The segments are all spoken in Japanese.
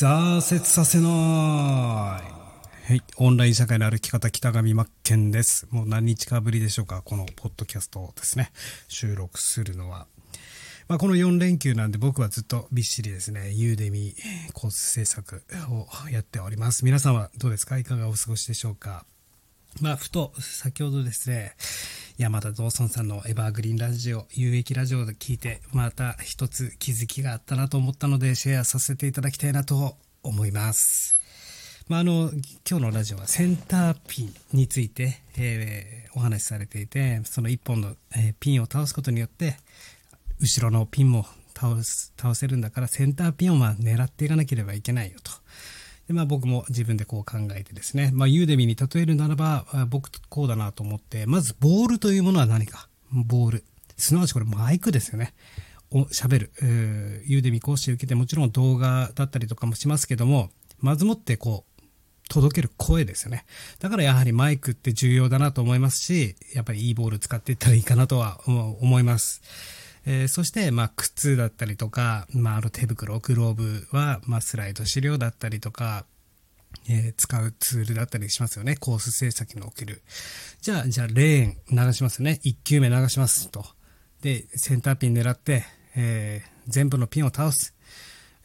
挫折させない。はい。オンライン社会の歩き方、北上真剣です。もう何日かぶりでしょうか、このポッドキャストをですね、収録するのは。まあ、この4連休なんで僕はずっとびっしりですね、ユーデミコース制作をやっております。皆さんはどうですか？いかがお過ごしでしょうか？まあ、ふと、先ほどですね、山田道尊さんのエバーグリーンラジオ、有益ラジオで聞いて、また一つ気づきがあったなと思ったので、シェアさせていただきたいなと思います。まあ、あの、今日のラジオはセンターピンについて、えー、お話しされていて、その一本の、えー、ピンを倒すことによって、後ろのピンも倒す、倒せるんだから、センターピンをまあ狙っていかなければいけないよと。で、まあ僕も自分でこう考えてですね、まあユーデミに例えるならば、僕こうだなと思って、まずボールというものは何か？ボール。すなわちこれマイクですよね。を喋る。ユーデミ講師受けてもちろん動画だったりとかもしますけども、まずもってこう、届ける声ですよね。だからやはりマイクって重要だなと思いますし、やっぱりいいボール使っていったらいいかなとは思います。えー、そして、まあ、靴だったりとか、まあ、あの手袋、グローブは、まあ、スライド資料だったりとか、えー、使うツールだったりしますよね。コース制作における。じゃあ、じゃあ、レーン流しますよね。1球目流しますと。で、センターピン狙って、えー、全部のピンを倒す。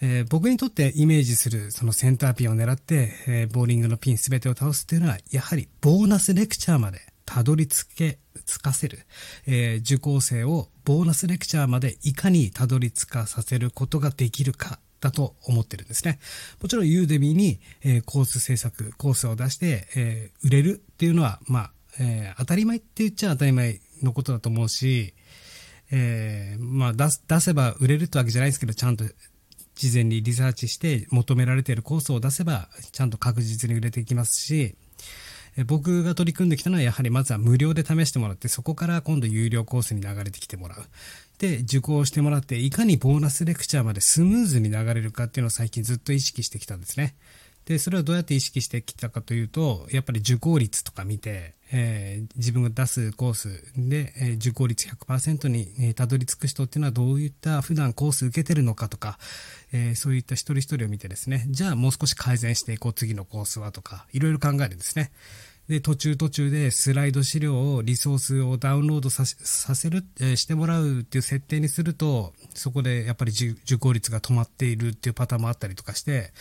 えー、僕にとってイメージするそのセンターピンを狙って、えー、ボーリングのピン全てを倒すっていうのは、やはりボーナスレクチャーまでたどり着け、つかせる、えー、受講生をボーナスレクチャーまでいかにたどり着かさせることができるかだと思ってるんですね。もちろんユーデミに、えー、コース制作、コースを出して、えー、売れるっていうのは、まあ、えー、当たり前って言っちゃ当たり前のことだと思うし、えー、まあ出出せば売れるってわけじゃないですけど、ちゃんと事前にリサーチして求められているコースを出せば、ちゃんと確実に売れていきますし、僕が取り組んできたのはやはりまずは無料で試してもらってそこから今度有料コースに流れてきてもらう。で、受講してもらっていかにボーナスレクチャーまでスムーズに流れるかっていうのを最近ずっと意識してきたんですね。で、それをどうやって意識してきたかというと、やっぱり受講率とか見て、えー、自分が出すコースで、えー、受講率100%に、えー、たどり着く人っていうのはどういった普段コース受けてるのかとか、えー、そういった一人一人を見てですね、じゃあもう少し改善していこう、次のコースはとか、いろいろ考えるんですね。で、途中途中でスライド資料を、リソースをダウンロードさせる、えー、してもらうっていう設定にすると、そこでやっぱり受講率が止まっているっていうパターンもあったりとかして、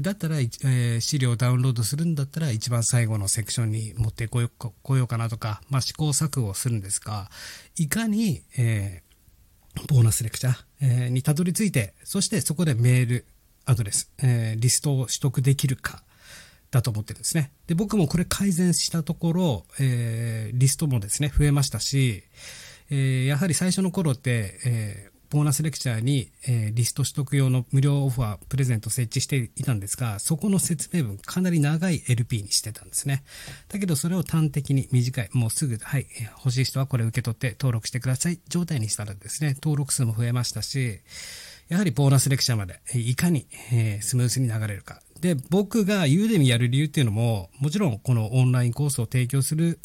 だったら、えー、資料をダウンロードするんだったら一番最後のセクションに持ってこよこようかなとか、まあ試行錯誤するんですが、いかに、えー、ボーナスレクチャー、えー、にたどり着いて、そしてそこでメール、アドレス、えー、リストを取得できるか、だと思ってるんですね。で、僕もこれ改善したところ、えー、リストもですね、増えましたし、えー、やはり最初の頃って、えー、ボーナスレクチャーに、えー、リスト取得用の無料オファー、プレゼント設置していたんですが、そこの説明文かなり長い LP にしてたんですね。だけどそれを端的に短い、もうすぐ、はい、欲しい人はこれ受け取って登録してください状態にしたらですね、登録数も増えましたし、やはりボーナスレクチャーまでいかに、えー、スムーズに流れるか。で、僕がユーデミやる理由っていうのも、もちろんこのオンラインコースを提供する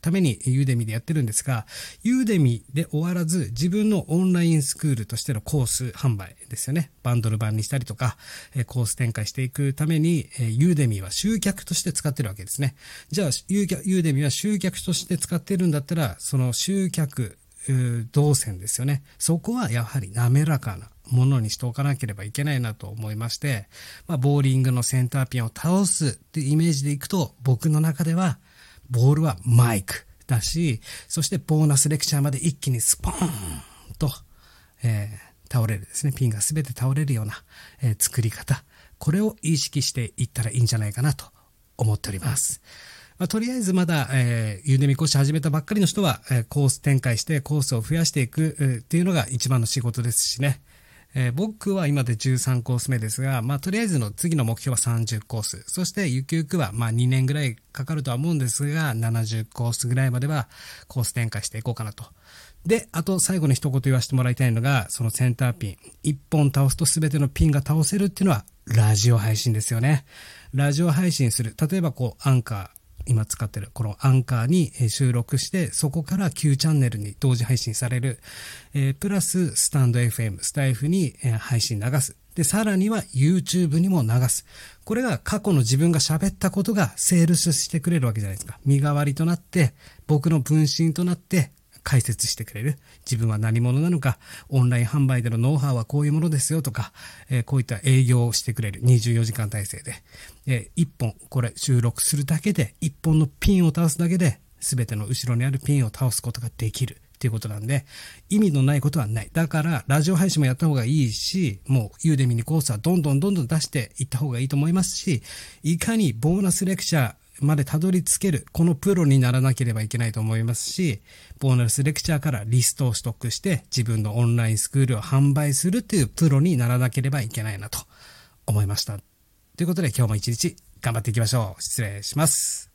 ためにユーデミでやってるんですが、ユーデミで終わらず自分のオンラインスクールとしてのコース販売ですよね。バンドル版にしたりとか、コース展開していくために、ユーデミは集客として使ってるわけですね。じゃあ、ユーデミは集客として使ってるんだったら、その集客、動線ですよね。そこはやはり滑らかなものにしておかなければいけないなと思いまして、まあ、ボーリングのセンターピンを倒すっていうイメージでいくと、僕の中では、ボールはマイクだし、そしてボーナスレクチャーまで一気にスポーンと、えー、倒れるですね。ピンが全て倒れるような、えー、作り方。これを意識していったらいいんじゃないかなと思っております。まあ、とりあえずまだ、えー、ゆでみ講師始めたばっかりの人は、えー、コース展開してコースを増やしていく、えー、っていうのが一番の仕事ですしね。えー、僕は今で13コース目ですが、まあ、とりあえずの次の目標は30コース。そして、ゆくゆくは、まあ、2年ぐらいかかるとは思うんですが、70コースぐらいまではコース展開していこうかなと。で、あと最後に一言言わせてもらいたいのが、そのセンターピン。一本倒すと全てのピンが倒せるっていうのは、ラジオ配信ですよね。ラジオ配信する。例えばこう、アンカー、今使ってるこのアンカーに収録して、そこから Q チャンネルに同時配信される、えー、プラススタンド FM、スタイフに配信流す。で、さらには YouTube にも流す。これが過去の自分が喋ったことがセールスしてくれるわけじゃないですか。身代わりとなって、僕の分身となって解説してくれる。自分は何者なのか、オンライン販売でのノウハウはこういうものですよとか、えー、こういった営業をしてくれる。24時間体制で。えー、1本、これ収録するだけで、1本のピンを倒すだけで、全ての後ろにあるピンを倒すことができる。っていうことなんで、意味のないことはない。だから、ラジオ配信もやった方がいいし、もう、ユーデミにコースはどんどんどんどん出していった方がいいと思いますし、いかにボーナスレクチャーまでたどり着ける、このプロにならなければいけないと思いますし、ボーナスレクチャーからリストを取得して、自分のオンラインスクールを販売するというプロにならなければいけないなと思いました。ということで今日も一日頑張っていきましょう。失礼します。